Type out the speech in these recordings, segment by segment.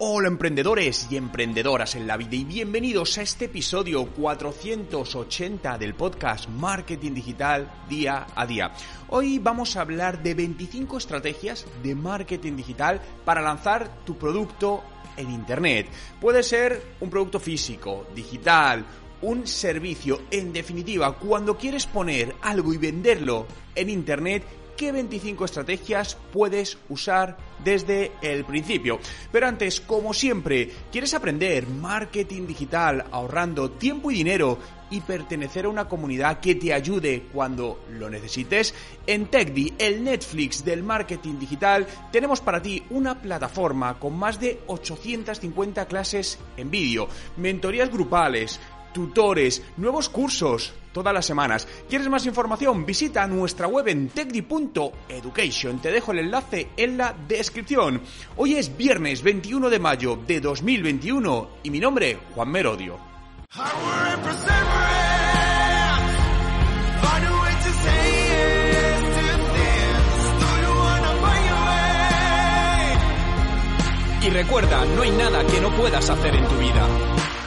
Hola emprendedores y emprendedoras en la vida y bienvenidos a este episodio 480 del podcast Marketing Digital Día a Día. Hoy vamos a hablar de 25 estrategias de marketing digital para lanzar tu producto en Internet. Puede ser un producto físico, digital, un servicio, en definitiva, cuando quieres poner algo y venderlo en Internet, ¿qué 25 estrategias puedes usar desde el principio? Pero antes, como siempre, ¿quieres aprender marketing digital ahorrando tiempo y dinero y pertenecer a una comunidad que te ayude cuando lo necesites? En TechDi, el Netflix del marketing digital, tenemos para ti una plataforma con más de 850 clases en vídeo, mentorías grupales, tutores, nuevos cursos, todas las semanas. ¿Quieres más información? Visita nuestra web en techdi.education. Te dejo el enlace en la descripción. Hoy es viernes 21 de mayo de 2021 y mi nombre, Juan Merodio. Y recuerda, no hay nada que no puedas hacer en tu vida.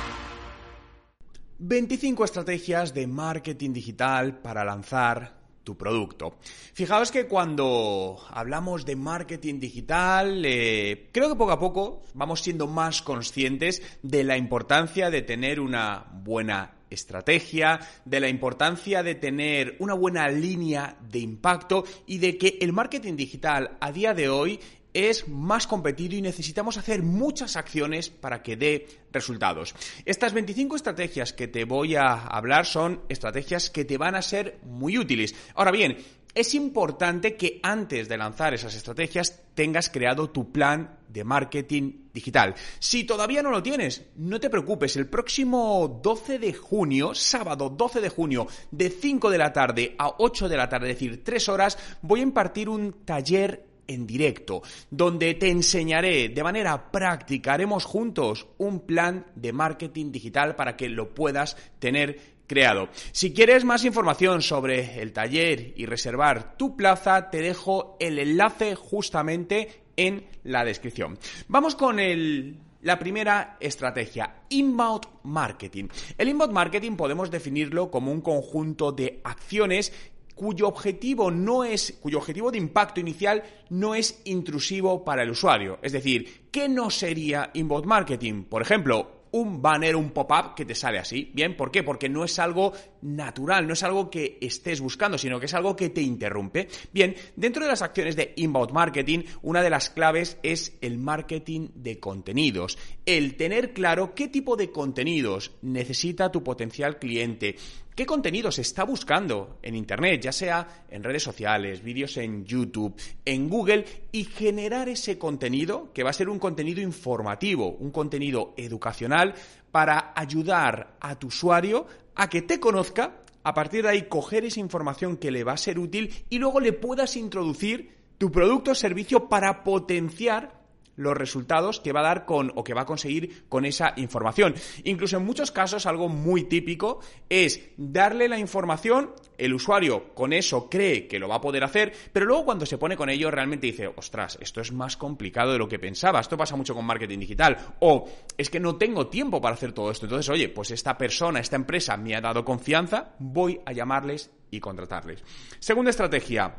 25 estrategias de marketing digital para lanzar tu producto. Fijaos que cuando hablamos de marketing digital, eh, creo que poco a poco vamos siendo más conscientes de la importancia de tener una buena estrategia, de la importancia de tener una buena línea de impacto y de que el marketing digital a día de hoy es más competido y necesitamos hacer muchas acciones para que dé resultados. Estas 25 estrategias que te voy a hablar son estrategias que te van a ser muy útiles. Ahora bien, es importante que antes de lanzar esas estrategias tengas creado tu plan de marketing digital. Si todavía no lo tienes, no te preocupes, el próximo 12 de junio, sábado 12 de junio, de 5 de la tarde a 8 de la tarde, es decir, 3 horas, voy a impartir un taller en directo, donde te enseñaré de manera práctica, haremos juntos un plan de marketing digital para que lo puedas tener creado. Si quieres más información sobre el taller y reservar tu plaza, te dejo el enlace justamente en la descripción. Vamos con el la primera estrategia, inbound marketing. El inbound marketing podemos definirlo como un conjunto de acciones cuyo objetivo no es, cuyo objetivo de impacto inicial no es intrusivo para el usuario. Es decir, ¿qué no sería inbound marketing? Por ejemplo, un banner, un pop-up que te sale así. Bien, ¿por qué? Porque no es algo natural, no es algo que estés buscando, sino que es algo que te interrumpe. Bien, dentro de las acciones de inbound marketing, una de las claves es el marketing de contenidos. El tener claro qué tipo de contenidos necesita tu potencial cliente. ¿Qué contenido se está buscando en Internet, ya sea en redes sociales, vídeos en YouTube, en Google, y generar ese contenido, que va a ser un contenido informativo, un contenido educacional, para ayudar a tu usuario a que te conozca, a partir de ahí coger esa información que le va a ser útil y luego le puedas introducir tu producto o servicio para potenciar los resultados que va a dar con o que va a conseguir con esa información. Incluso en muchos casos algo muy típico es darle la información, el usuario con eso cree que lo va a poder hacer, pero luego cuando se pone con ello realmente dice, ostras, esto es más complicado de lo que pensaba, esto pasa mucho con marketing digital, o es que no tengo tiempo para hacer todo esto, entonces oye, pues esta persona, esta empresa me ha dado confianza, voy a llamarles y contratarles. Segunda estrategia,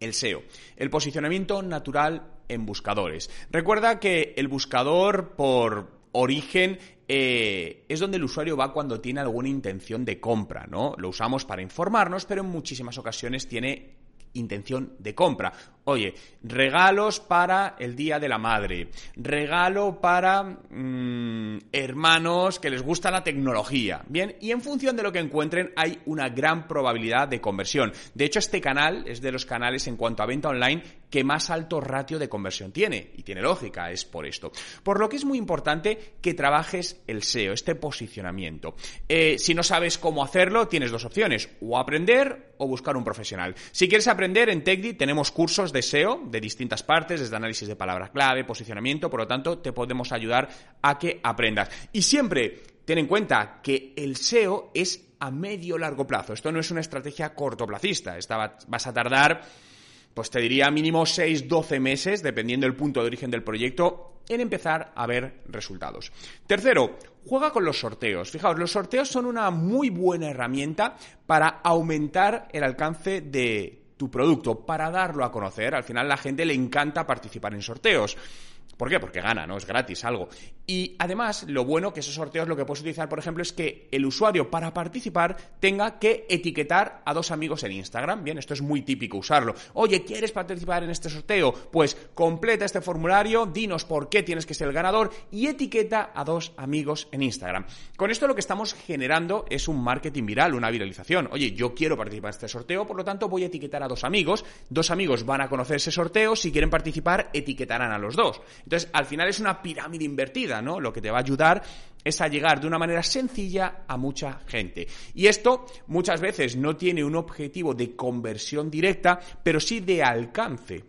el SEO, el posicionamiento natural en buscadores. Recuerda que el buscador por origen eh, es donde el usuario va cuando tiene alguna intención de compra, ¿no? Lo usamos para informarnos, pero en muchísimas ocasiones tiene intención de compra. Oye, regalos para el Día de la Madre, regalo para mm, hermanos que les gusta la tecnología. Bien, y en función de lo que encuentren hay una gran probabilidad de conversión. De hecho, este canal es de los canales en cuanto a venta online que más alto ratio de conversión tiene. Y tiene lógica, es por esto. Por lo que es muy importante que trabajes el SEO, este posicionamiento. Eh, si no sabes cómo hacerlo, tienes dos opciones, o aprender o buscar un profesional. Si quieres aprender, en TechDi tenemos cursos de SEO de distintas partes, desde análisis de palabras clave, posicionamiento, por lo tanto, te podemos ayudar a que aprendas. Y siempre ten en cuenta que el SEO es a medio largo plazo. Esto no es una estrategia cortoplacista. Esta vas a tardar, pues te diría mínimo 6-12 meses, dependiendo del punto de origen del proyecto, en empezar a ver resultados. Tercero, juega con los sorteos. Fijaos, los sorteos son una muy buena herramienta para aumentar el alcance de tu producto, para darlo a conocer. Al final la gente le encanta participar en sorteos. ¿Por qué? Porque gana, ¿no? Es gratis algo. Y además, lo bueno que esos sorteos lo que puedes utilizar, por ejemplo, es que el usuario para participar tenga que etiquetar a dos amigos en Instagram. Bien, esto es muy típico usarlo. Oye, ¿quieres participar en este sorteo? Pues completa este formulario, dinos por qué tienes que ser el ganador y etiqueta a dos amigos en Instagram. Con esto lo que estamos generando es un marketing viral, una viralización. Oye, yo quiero participar en este sorteo, por lo tanto voy a etiquetar a dos amigos. Dos amigos van a conocer ese sorteo, si quieren participar, etiquetarán a los dos. Entonces, al final es una pirámide invertida, ¿no? Lo que te va a ayudar es a llegar de una manera sencilla a mucha gente. Y esto muchas veces no tiene un objetivo de conversión directa, pero sí de alcance.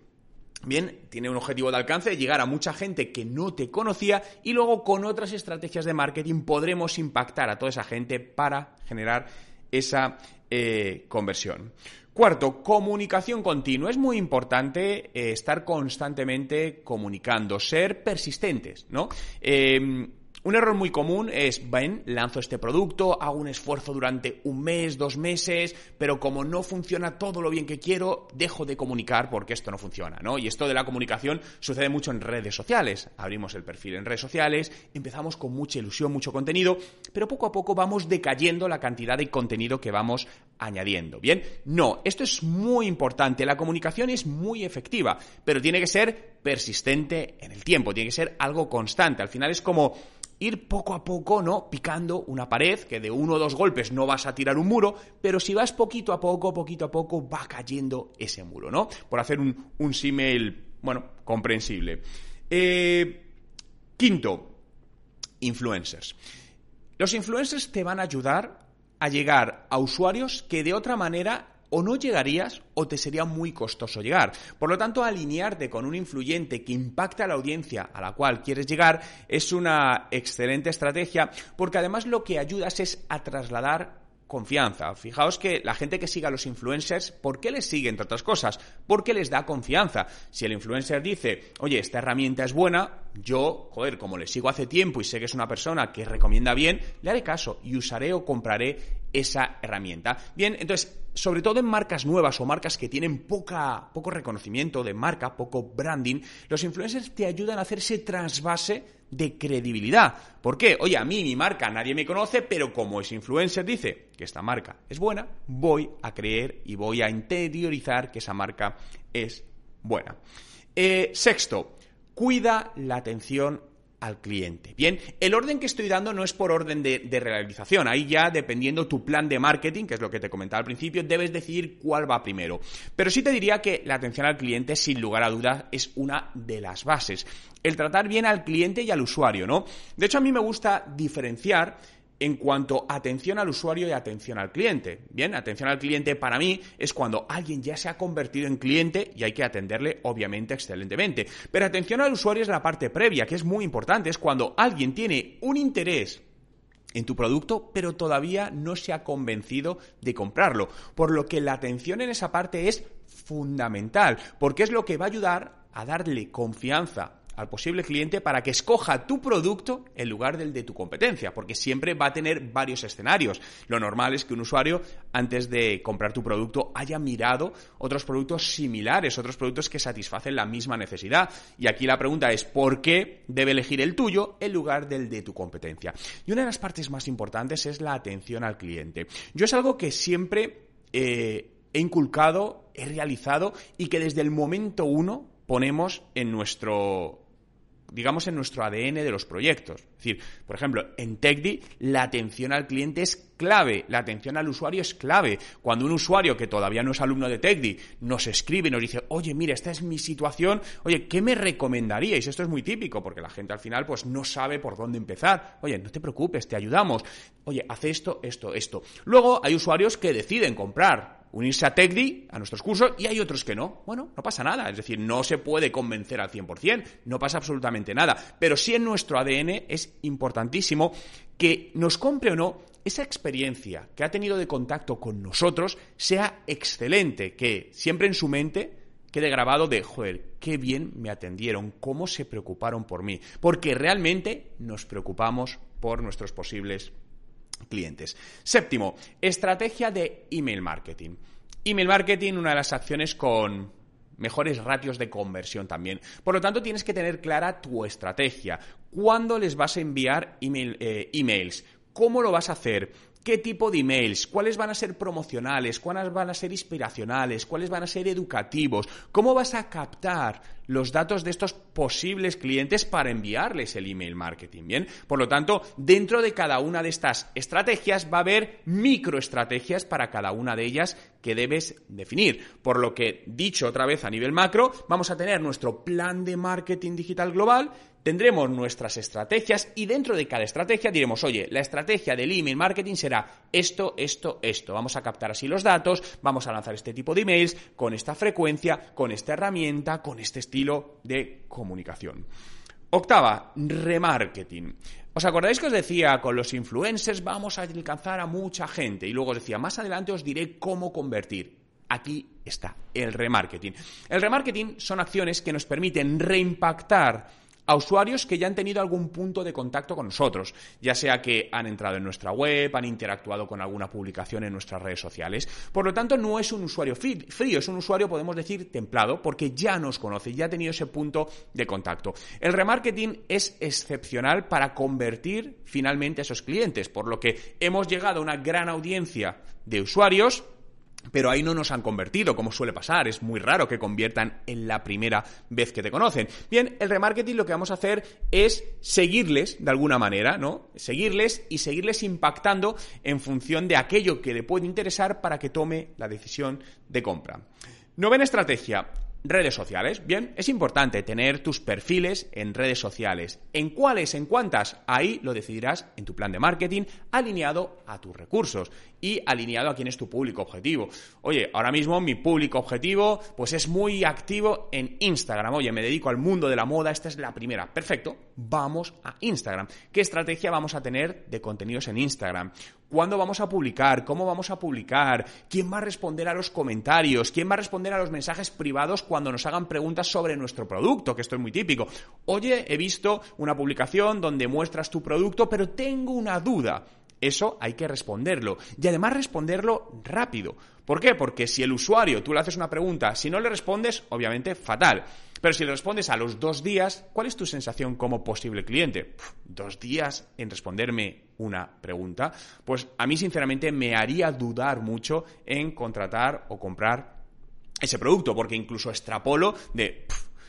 Bien, tiene un objetivo de alcance de llegar a mucha gente que no te conocía y luego con otras estrategias de marketing podremos impactar a toda esa gente para generar esa eh, conversión. Cuarto, comunicación continua. Es muy importante eh, estar constantemente comunicando, ser persistentes, ¿no? Eh, un error muy común es, ven, lanzo este producto, hago un esfuerzo durante un mes, dos meses, pero como no funciona todo lo bien que quiero, dejo de comunicar porque esto no funciona, ¿no? Y esto de la comunicación sucede mucho en redes sociales. Abrimos el perfil en redes sociales, empezamos con mucha ilusión, mucho contenido, pero poco a poco vamos decayendo la cantidad de contenido que vamos añadiendo. Bien, no, esto es muy importante. La comunicación es muy efectiva, pero tiene que ser persistente en el tiempo, tiene que ser algo constante. Al final es como ir poco a poco, ¿no? Picando una pared, que de uno o dos golpes no vas a tirar un muro, pero si vas poquito a poco, poquito a poco, va cayendo ese muro, ¿no? Por hacer un, un símil, bueno, comprensible. Eh, quinto, influencers. Los influencers te van a ayudar a llegar a usuarios que de otra manera o no llegarías o te sería muy costoso llegar. Por lo tanto, alinearte con un influyente que impacte a la audiencia a la cual quieres llegar es una excelente estrategia porque además lo que ayudas es a trasladar confianza. Fijaos que la gente que siga a los influencers, ¿por qué les sigue, entre otras cosas? Porque les da confianza. Si el influencer dice, oye, esta herramienta es buena, yo, joder, como le sigo hace tiempo y sé que es una persona que recomienda bien, le haré caso y usaré o compraré esa herramienta. Bien, entonces, sobre todo en marcas nuevas o marcas que tienen poca, poco reconocimiento de marca, poco branding, los influencers te ayudan a hacer ese trasvase de credibilidad. ¿Por qué? Oye, a mí mi marca nadie me conoce, pero como ese influencer dice que esta marca es buena, voy a creer y voy a interiorizar que esa marca es buena. Eh, sexto, cuida la atención al cliente. Bien, el orden que estoy dando no es por orden de, realización. Ahí ya, dependiendo tu plan de marketing, que es lo que te comentaba al principio, debes decidir cuál va primero. Pero sí te diría que la atención al cliente, sin lugar a dudas, es una de las bases. El tratar bien al cliente y al usuario, ¿no? De hecho, a mí me gusta diferenciar en cuanto a atención al usuario y atención al cliente. Bien, atención al cliente para mí es cuando alguien ya se ha convertido en cliente y hay que atenderle obviamente excelentemente. Pero atención al usuario es la parte previa, que es muy importante, es cuando alguien tiene un interés en tu producto, pero todavía no se ha convencido de comprarlo. Por lo que la atención en esa parte es fundamental, porque es lo que va a ayudar a darle confianza al posible cliente para que escoja tu producto en lugar del de tu competencia, porque siempre va a tener varios escenarios. Lo normal es que un usuario, antes de comprar tu producto, haya mirado otros productos similares, otros productos que satisfacen la misma necesidad. Y aquí la pregunta es, ¿por qué debe elegir el tuyo en lugar del de tu competencia? Y una de las partes más importantes es la atención al cliente. Yo es algo que siempre... Eh, he inculcado, he realizado y que desde el momento uno ponemos en nuestro digamos, en nuestro ADN de los proyectos. Es decir, por ejemplo, en TechDi la atención al cliente es clave, la atención al usuario es clave. Cuando un usuario que todavía no es alumno de TechDi nos escribe nos dice, oye, mira, esta es mi situación, oye, ¿qué me recomendaríais? Esto es muy típico porque la gente al final pues no sabe por dónde empezar. Oye, no te preocupes, te ayudamos. Oye, haz esto, esto, esto. Luego hay usuarios que deciden comprar unirse a TechDi, a nuestros cursos, y hay otros que no. Bueno, no pasa nada. Es decir, no se puede convencer al 100%, no pasa absolutamente nada. Pero sí en nuestro ADN es importantísimo que nos compre o no esa experiencia que ha tenido de contacto con nosotros sea excelente, que siempre en su mente quede grabado de, joder, qué bien me atendieron, cómo se preocuparon por mí, porque realmente nos preocupamos por nuestros posibles clientes. Séptimo, estrategia de email marketing. Email marketing, una de las acciones con mejores ratios de conversión también. Por lo tanto, tienes que tener clara tu estrategia. ¿Cuándo les vas a enviar eh, emails? ¿Cómo lo vas a hacer? qué tipo de emails, cuáles van a ser promocionales, cuáles van a ser inspiracionales, cuáles van a ser educativos, cómo vas a captar los datos de estos posibles clientes para enviarles el email marketing, ¿bien? Por lo tanto, dentro de cada una de estas estrategias va a haber microestrategias para cada una de ellas que debes definir. Por lo que, dicho otra vez a nivel macro, vamos a tener nuestro plan de marketing digital global tendremos nuestras estrategias y dentro de cada estrategia diremos, oye, la estrategia del email marketing será esto, esto, esto. Vamos a captar así los datos, vamos a lanzar este tipo de emails con esta frecuencia, con esta herramienta, con este estilo de comunicación. Octava, remarketing. ¿Os acordáis que os decía con los influencers vamos a alcanzar a mucha gente? Y luego os decía, más adelante os diré cómo convertir. Aquí está, el remarketing. El remarketing son acciones que nos permiten reimpactar a usuarios que ya han tenido algún punto de contacto con nosotros, ya sea que han entrado en nuestra web, han interactuado con alguna publicación en nuestras redes sociales. Por lo tanto, no es un usuario frío, es un usuario, podemos decir, templado, porque ya nos conoce, ya ha tenido ese punto de contacto. El remarketing es excepcional para convertir finalmente a esos clientes, por lo que hemos llegado a una gran audiencia de usuarios pero ahí no nos han convertido, como suele pasar. Es muy raro que conviertan en la primera vez que te conocen. Bien, el remarketing lo que vamos a hacer es seguirles de alguna manera, ¿no? Seguirles y seguirles impactando en función de aquello que le puede interesar para que tome la decisión de compra. Novena estrategia, Redes sociales. Bien, es importante tener tus perfiles en redes sociales. ¿En cuáles? ¿En cuántas? Ahí lo decidirás en tu plan de marketing alineado a tus recursos y alineado a quién es tu público objetivo. Oye, ahora mismo mi público objetivo pues es muy activo en Instagram. Oye, me dedico al mundo de la moda, esta es la primera. Perfecto, vamos a Instagram. ¿Qué estrategia vamos a tener de contenidos en Instagram? ¿Cuándo vamos a publicar? ¿Cómo vamos a publicar? ¿Quién va a responder a los comentarios? ¿Quién va a responder a los mensajes privados cuando nos hagan preguntas sobre nuestro producto? Que esto es muy típico. Oye, he visto una publicación donde muestras tu producto, pero tengo una duda. Eso hay que responderlo. Y además responderlo rápido. ¿Por qué? Porque si el usuario, tú le haces una pregunta, si no le respondes, obviamente fatal. Pero si le respondes a los dos días, ¿cuál es tu sensación como posible cliente? ¿Dos días en responderme una pregunta? Pues a mí sinceramente me haría dudar mucho en contratar o comprar ese producto, porque incluso extrapolo de...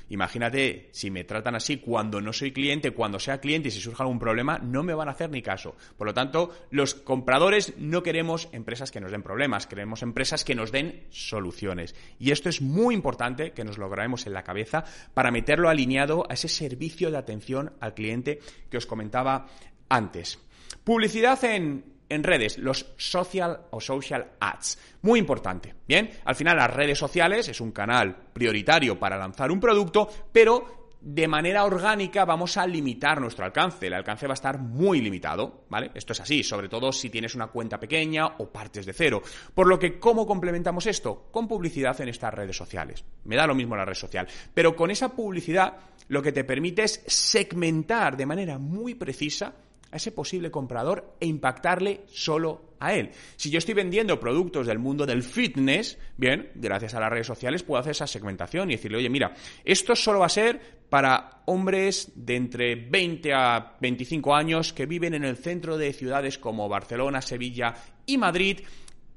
Imagínate, si me tratan así cuando no soy cliente, cuando sea cliente y si surja algún problema, no me van a hacer ni caso. Por lo tanto, los compradores no queremos empresas que nos den problemas, queremos empresas que nos den soluciones. Y esto es muy importante que nos lo grabemos en la cabeza para meterlo alineado a ese servicio de atención al cliente que os comentaba antes. Publicidad en en redes, los social o social ads. Muy importante. Bien, al final las redes sociales es un canal prioritario para lanzar un producto, pero de manera orgánica vamos a limitar nuestro alcance. El alcance va a estar muy limitado, ¿vale? Esto es así, sobre todo si tienes una cuenta pequeña o partes de cero. Por lo que, ¿cómo complementamos esto? Con publicidad en estas redes sociales. Me da lo mismo la red social. Pero con esa publicidad lo que te permite es segmentar de manera muy precisa a ese posible comprador e impactarle solo a él. Si yo estoy vendiendo productos del mundo del fitness, bien, gracias a las redes sociales puedo hacer esa segmentación y decirle, oye, mira, esto solo va a ser para hombres de entre 20 a 25 años que viven en el centro de ciudades como Barcelona, Sevilla y Madrid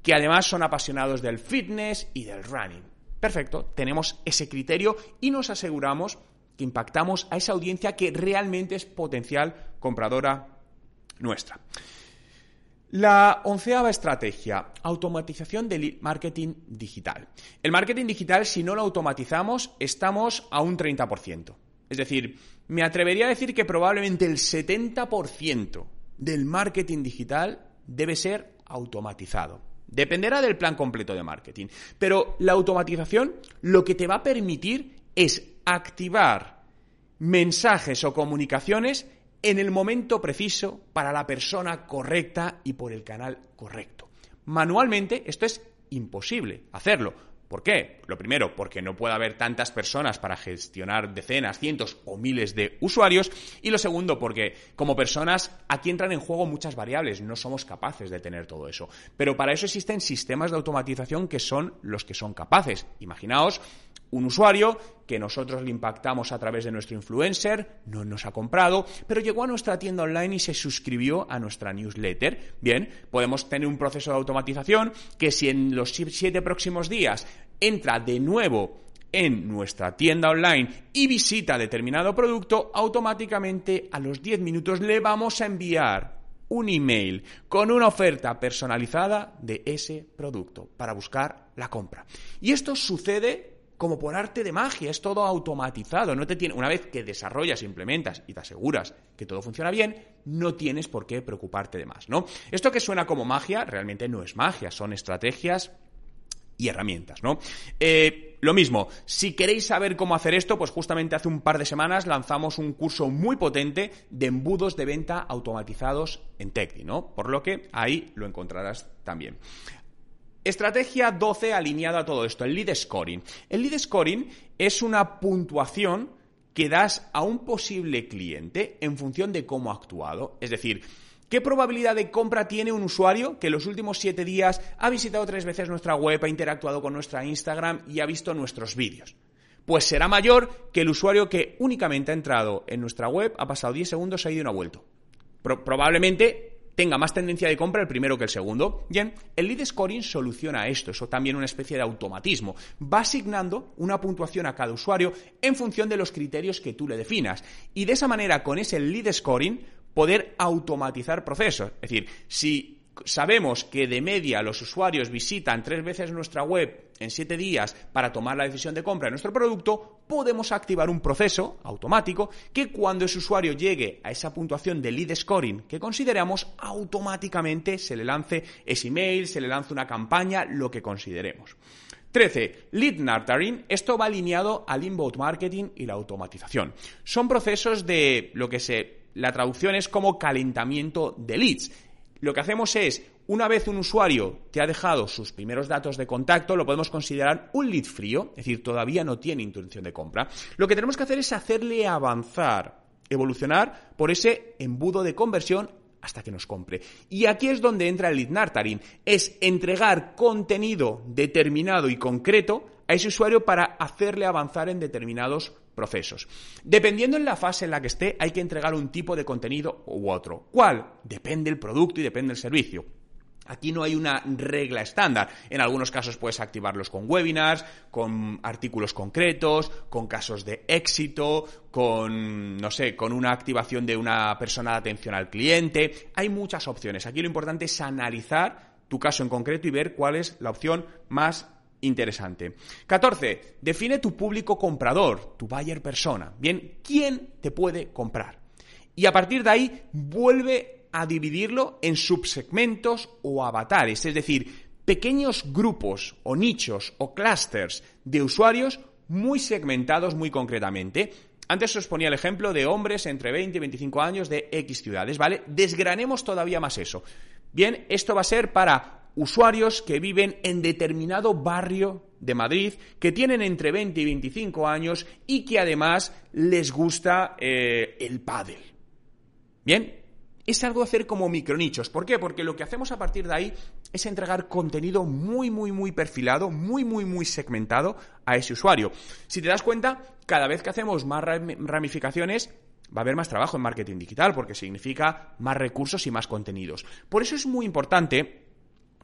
que además son apasionados del fitness y del running. Perfecto, tenemos ese criterio y nos aseguramos que impactamos a esa audiencia que realmente es potencial compradora nuestra. La onceava estrategia, automatización del marketing digital. El marketing digital, si no lo automatizamos, estamos a un 30%. Es decir, me atrevería a decir que probablemente el 70% del marketing digital debe ser automatizado. Dependerá del plan completo de marketing. Pero la automatización lo que te va a permitir es activar mensajes o comunicaciones en el momento preciso para la persona correcta y por el canal correcto. Manualmente esto es imposible hacerlo. ¿Por qué? Lo primero, porque no puede haber tantas personas para gestionar decenas, cientos o miles de usuarios. Y lo segundo, porque como personas aquí entran en juego muchas variables, no somos capaces de tener todo eso. Pero para eso existen sistemas de automatización que son los que son capaces. Imaginaos un usuario que nosotros le impactamos a través de nuestro influencer, no nos ha comprado, pero llegó a nuestra tienda online y se suscribió a nuestra newsletter. Bien, podemos tener un proceso de automatización que si en los siete próximos días entra de nuevo en nuestra tienda online y visita determinado producto, automáticamente a los 10 minutos le vamos a enviar un email con una oferta personalizada de ese producto para buscar la compra. Y esto sucede como por arte de magia, es todo automatizado, no te tiene, una vez que desarrollas, implementas y te aseguras que todo funciona bien, no tienes por qué preocuparte de más, ¿no? Esto que suena como magia realmente no es magia, son estrategias y herramientas, ¿no? Eh, lo mismo, si queréis saber cómo hacer esto, pues justamente hace un par de semanas lanzamos un curso muy potente de embudos de venta automatizados en Tecni, ¿no? Por lo que ahí lo encontrarás también. Estrategia 12 alineada a todo esto, el lead scoring. El lead scoring es una puntuación que das a un posible cliente en función de cómo ha actuado. Es decir, ¿qué probabilidad de compra tiene un usuario que en los últimos siete días ha visitado tres veces nuestra web, ha interactuado con nuestra Instagram y ha visto nuestros vídeos? Pues será mayor que el usuario que únicamente ha entrado en nuestra web, ha pasado 10 segundos, ha ido y no ha vuelto. probablemente tenga más tendencia de compra el primero que el segundo. Bien, el lead scoring soluciona esto, eso también una especie de automatismo. Va asignando una puntuación a cada usuario en función de los criterios que tú le definas. Y de esa manera, con ese lead scoring, poder automatizar procesos. Es decir, si sabemos que de media los usuarios visitan tres veces nuestra web en siete días para tomar la decisión de compra de nuestro producto, podemos activar un proceso automático que cuando ese usuario llegue a esa puntuación de lead scoring que consideramos, automáticamente se le lance ese email, se le lance una campaña, lo que consideremos. 13. Lead nurturing. Esto va alineado al inbound marketing y la automatización. Son procesos de lo que se la traducción es como calentamiento de leads lo que hacemos es, una vez un usuario te ha dejado sus primeros datos de contacto, lo podemos considerar un lead frío, es decir, todavía no tiene intención de compra. Lo que tenemos que hacer es hacerle avanzar, evolucionar por ese embudo de conversión hasta que nos compre. Y aquí es donde entra el lead nurturing, es entregar contenido determinado y concreto a ese usuario para hacerle avanzar en determinados procesos. Dependiendo en la fase en la que esté, hay que entregar un tipo de contenido u otro. ¿Cuál? Depende del producto y depende del servicio. Aquí no hay una regla estándar. En algunos casos puedes activarlos con webinars, con artículos concretos, con casos de éxito, con, no sé, con una activación de una persona de atención al cliente. Hay muchas opciones. Aquí lo importante es analizar tu caso en concreto y ver cuál es la opción más interesante. 14. Define tu público comprador, tu buyer persona. Bien, ¿quién te puede comprar? Y a partir de ahí vuelve a dividirlo en subsegmentos o avatares, es decir, pequeños grupos o nichos o clusters de usuarios muy segmentados muy concretamente. Antes os ponía el ejemplo de hombres entre 20 y 25 años de X ciudades, ¿vale? Desgranemos todavía más eso. Bien, esto va a ser para usuarios que viven en determinado barrio de Madrid, que tienen entre 20 y 25 años y que además les gusta eh, el pádel. Bien, es algo hacer como micronichos. ¿Por qué? Porque lo que hacemos a partir de ahí es entregar contenido muy, muy, muy perfilado, muy, muy, muy segmentado a ese usuario. Si te das cuenta, cada vez que hacemos más ramificaciones, va a haber más trabajo en marketing digital, porque significa más recursos y más contenidos. Por eso es muy importante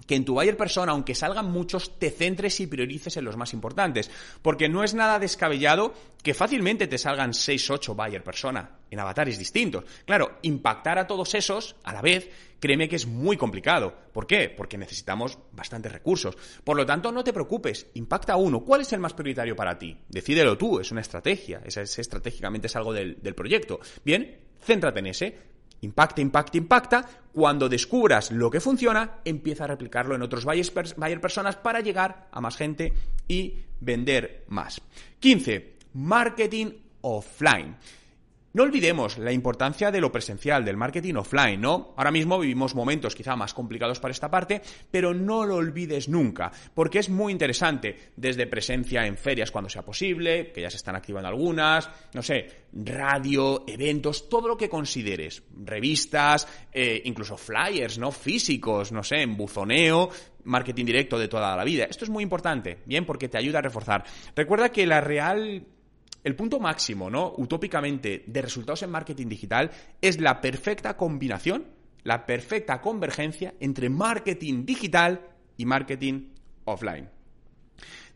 que en tu buyer persona, aunque salgan muchos, te centres y priorices en los más importantes. Porque no es nada descabellado que fácilmente te salgan 6, 8 buyer persona en avatares distintos. Claro, impactar a todos esos a la vez, créeme que es muy complicado. ¿Por qué? Porque necesitamos bastantes recursos. Por lo tanto, no te preocupes, impacta a uno. ¿Cuál es el más prioritario para ti? Decídelo tú, es una estrategia, es, estratégicamente es algo del, del proyecto. Bien, céntrate en ese Impacta, impacta, impacta. Cuando descubras lo que funciona, empieza a replicarlo en otros buyer personas para llegar a más gente y vender más. 15. Marketing offline. No olvidemos la importancia de lo presencial, del marketing offline, ¿no? Ahora mismo vivimos momentos quizá más complicados para esta parte, pero no lo olvides nunca, porque es muy interesante, desde presencia en ferias cuando sea posible, que ya se están activando algunas, no sé, radio, eventos, todo lo que consideres, revistas, eh, incluso flyers, ¿no? Físicos, no sé, en buzoneo, marketing directo de toda la vida. Esto es muy importante, bien, porque te ayuda a reforzar. Recuerda que la real el punto máximo, ¿no? Utópicamente, de resultados en marketing digital es la perfecta combinación, la perfecta convergencia entre marketing digital y marketing offline.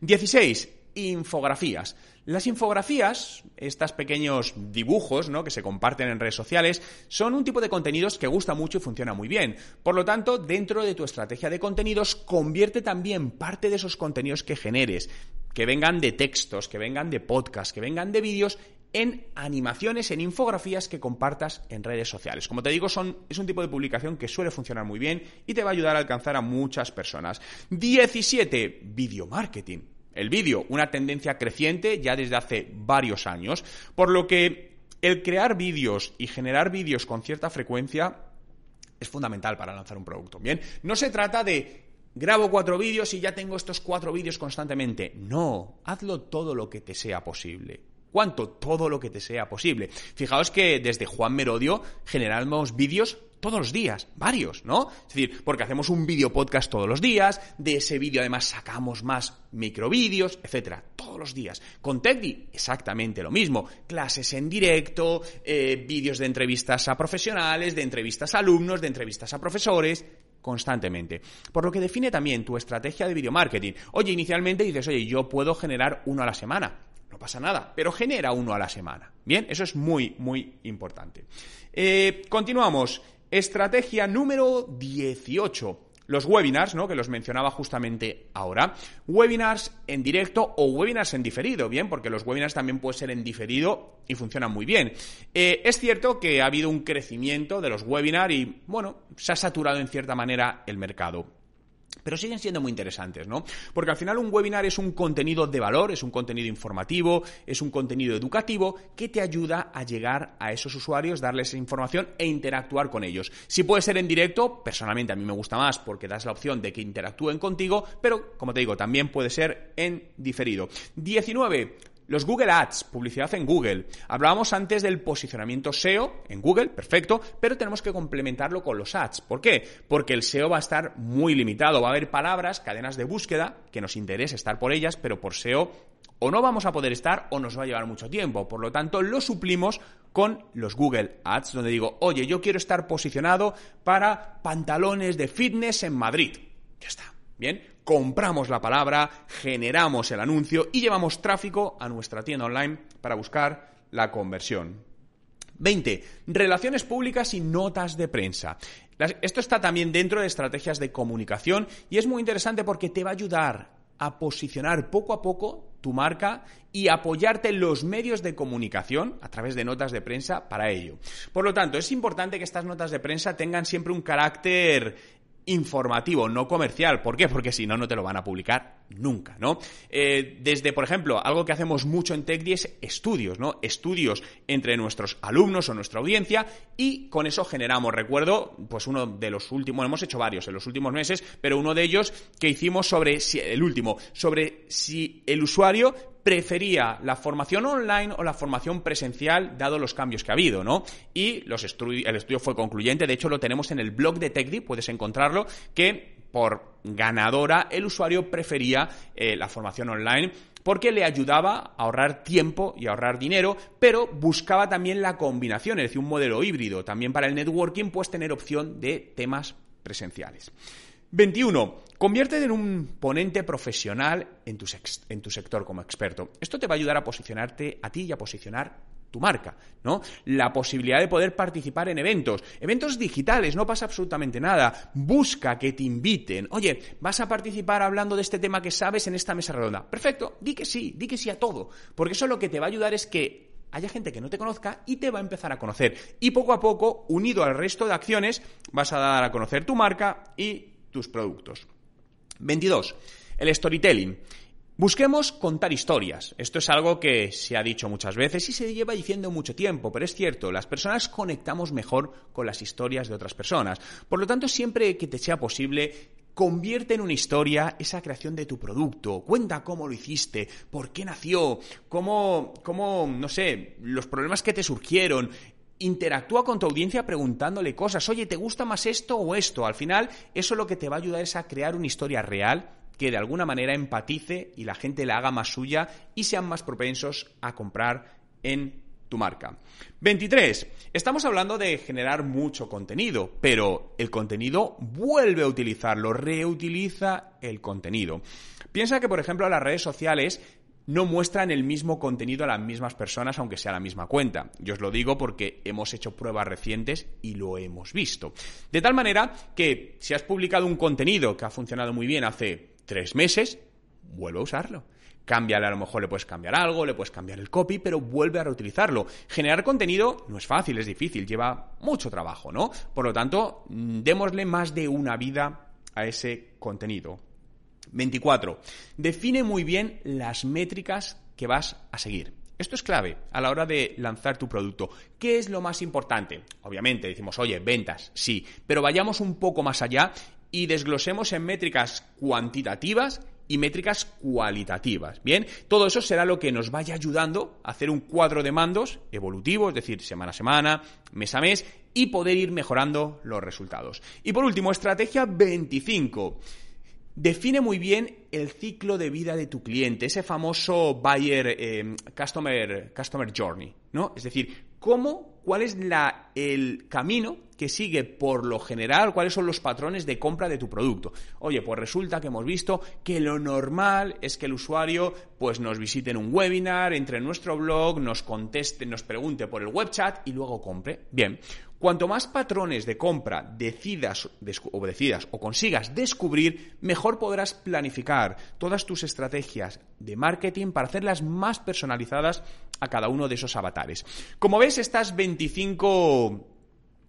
16 infografías. Las infografías, estos pequeños dibujos ¿no? que se comparten en redes sociales, son un tipo de contenidos que gusta mucho y funciona muy bien. Por lo tanto, dentro de tu estrategia de contenidos, convierte también parte de esos contenidos que generes, que vengan de textos, que vengan de podcasts, que vengan de vídeos, en animaciones, en infografías que compartas en redes sociales. Como te digo, es un tipo de publicación que suele funcionar muy bien y te va a ayudar a alcanzar a muchas personas. 17. Video marketing. El vídeo, una tendencia creciente ya desde hace varios años, por lo que el crear vídeos y generar vídeos con cierta frecuencia es fundamental para lanzar un producto. Bien, no se trata de grabo cuatro vídeos y ya tengo estos cuatro vídeos constantemente. No, hazlo todo lo que te sea posible. ¿Cuánto? Todo lo que te sea posible. Fijaos que desde Juan Merodio generamos vídeos todos los días, varios, ¿no? Es decir, porque hacemos un vídeo podcast todos los días, de ese vídeo además sacamos más microvídeos, etcétera, todos los días. Con TechDi, exactamente lo mismo. Clases en directo, eh, vídeos de entrevistas a profesionales, de entrevistas a alumnos, de entrevistas a profesores, constantemente. Por lo que define también tu estrategia de video marketing. Oye, inicialmente dices, oye, yo puedo generar uno a la semana. No pasa nada, pero genera uno a la semana. Bien, eso es muy, muy importante. Eh, continuamos. Estrategia número 18. Los webinars, ¿no? Que los mencionaba justamente ahora. Webinars en directo o webinars en diferido, ¿bien? Porque los webinars también pueden ser en diferido y funcionan muy bien. Eh, es cierto que ha habido un crecimiento de los webinars y, bueno, se ha saturado en cierta manera el mercado. Pero siguen siendo muy interesantes, ¿no? Porque al final un webinar es un contenido de valor, es un contenido informativo, es un contenido educativo que te ayuda a llegar a esos usuarios, darles información e interactuar con ellos. Si puede ser en directo, personalmente a mí me gusta más porque das la opción de que interactúen contigo, pero como te digo, también puede ser en diferido. 19. Los Google Ads, publicidad en Google. Hablábamos antes del posicionamiento SEO en Google, perfecto, pero tenemos que complementarlo con los ads. ¿Por qué? Porque el SEO va a estar muy limitado. Va a haber palabras, cadenas de búsqueda, que nos interesa estar por ellas, pero por SEO o no vamos a poder estar o nos va a llevar mucho tiempo. Por lo tanto, lo suplimos con los Google Ads, donde digo, oye, yo quiero estar posicionado para pantalones de fitness en Madrid. Ya está. Bien, compramos la palabra, generamos el anuncio y llevamos tráfico a nuestra tienda online para buscar la conversión. 20. Relaciones públicas y notas de prensa. Esto está también dentro de estrategias de comunicación y es muy interesante porque te va a ayudar a posicionar poco a poco tu marca y apoyarte en los medios de comunicación a través de notas de prensa para ello. Por lo tanto, es importante que estas notas de prensa tengan siempre un carácter informativo, no comercial. ¿Por qué? Porque si no, no te lo van a publicar nunca, ¿no? Eh, desde, por ejemplo, algo que hacemos mucho en TechDi es estudios, ¿no? Estudios entre nuestros alumnos o nuestra audiencia y con eso generamos, recuerdo, pues uno de los últimos, hemos hecho varios en los últimos meses, pero uno de ellos que hicimos sobre, si, el último, sobre si el usuario prefería la formación online o la formación presencial, dado los cambios que ha habido, ¿no? Y el estudio fue concluyente, de hecho lo tenemos en el blog de TechDi, puedes encontrarlo, que por ganadora el usuario prefería eh, la formación online porque le ayudaba a ahorrar tiempo y ahorrar dinero, pero buscaba también la combinación, es decir, un modelo híbrido. También para el networking puedes tener opción de temas presenciales. 21. Conviértete en un ponente profesional en tu, sector como experto. Esto te va a ayudar a posicionarte a ti y a posicionar tu marca, ¿no? La posibilidad de poder participar en eventos, eventos digitales, no pasa absolutamente nada. Busca que te inviten. Oye, vas a participar hablando de este tema que sabes en esta mesa redonda. Perfecto, di que sí, di que sí a todo, porque eso lo que te va a ayudar es que haya gente que no te conozca y te va a empezar a conocer. Y poco a poco, unido al resto de acciones, vas a dar a conocer tu marca y tus productos. 22. El storytelling. Busquemos contar historias. Esto es algo que se ha dicho muchas veces y se lleva diciendo mucho tiempo, pero es cierto, las personas conectamos mejor con las historias de otras personas. Por lo tanto, siempre que te sea posible, convierte en una historia esa creación de tu producto. Cuenta cómo lo hiciste, por qué nació, cómo, cómo, no sé, los problemas que te surgieron, interactúa con tu audiencia preguntándole cosas. Oye, ¿te gusta más esto o esto? Al final, eso lo que te va a ayudar es a crear una historia real que de alguna manera empatice y la gente la haga más suya y sean más propensos a comprar en tu marca. 23. Estamos hablando de generar mucho contenido, pero el contenido vuelve a utilizarlo, reutiliza el contenido. Piensa que, por ejemplo, las redes sociales no muestran el mismo contenido a las mismas personas, aunque sea la misma cuenta. Yo os lo digo porque hemos hecho pruebas recientes y lo hemos visto. De tal manera que si has publicado un contenido que ha funcionado muy bien hace tres meses, vuelve a usarlo. Cámbiale, a lo mejor le puedes cambiar algo, le puedes cambiar el copy, pero vuelve a reutilizarlo. Generar contenido no es fácil, es difícil, lleva mucho trabajo, ¿no? Por lo tanto, mm, démosle más de una vida a ese contenido. 24. Define muy bien las métricas que vas a seguir. Esto es clave a la hora de lanzar tu producto. ¿Qué es lo más importante? Obviamente decimos, oye, ventas, sí, pero vayamos un poco más allá y desglosemos en métricas cuantitativas y métricas cualitativas. Bien, todo eso será lo que nos vaya ayudando a hacer un cuadro de mandos evolutivo, es decir, semana a semana, mes a mes, y poder ir mejorando los resultados. Y por último, estrategia 25 define muy bien el ciclo de vida de tu cliente, ese famoso buyer eh, customer, customer journey, ¿no? Es decir, cómo, cuál es la, el camino que sigue por lo general, cuáles son los patrones de compra de tu producto. Oye, pues resulta que hemos visto que lo normal es que el usuario pues nos visite en un webinar, entre en nuestro blog, nos conteste, nos pregunte por el web chat y luego compre. Bien, Cuanto más patrones de compra decidas o decidas o consigas descubrir, mejor podrás planificar todas tus estrategias de marketing para hacerlas más personalizadas a cada uno de esos avatares. Como ves, estas 25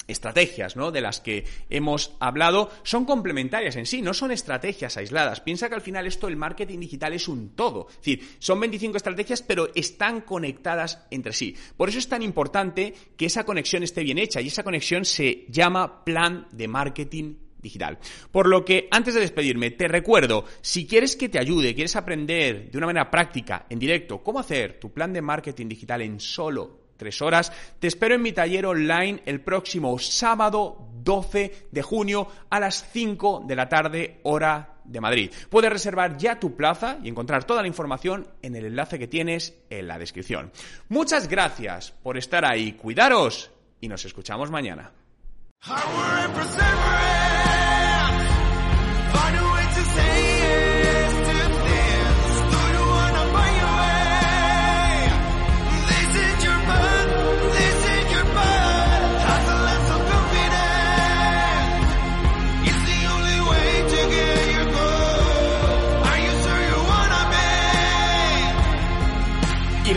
estrategias, ¿no? De las que hemos hablado son complementarias en sí, no son estrategias aisladas. Piensa que al final esto, el marketing digital es un todo. Es decir, son 25 estrategias, pero están conectadas entre sí. Por eso es tan importante que esa conexión esté bien hecha y esa conexión se llama plan de marketing digital. Por lo que, antes de despedirme, te recuerdo, si quieres que te ayude, quieres aprender de una manera práctica, en directo, cómo hacer tu plan de marketing digital en solo tres horas. Te espero en mi taller online el próximo sábado 12 de junio a las 5 de la tarde, hora de Madrid. Puedes reservar ya tu plaza y encontrar toda la información en el enlace que tienes en la descripción. Muchas gracias por estar ahí, cuidaros y nos escuchamos mañana.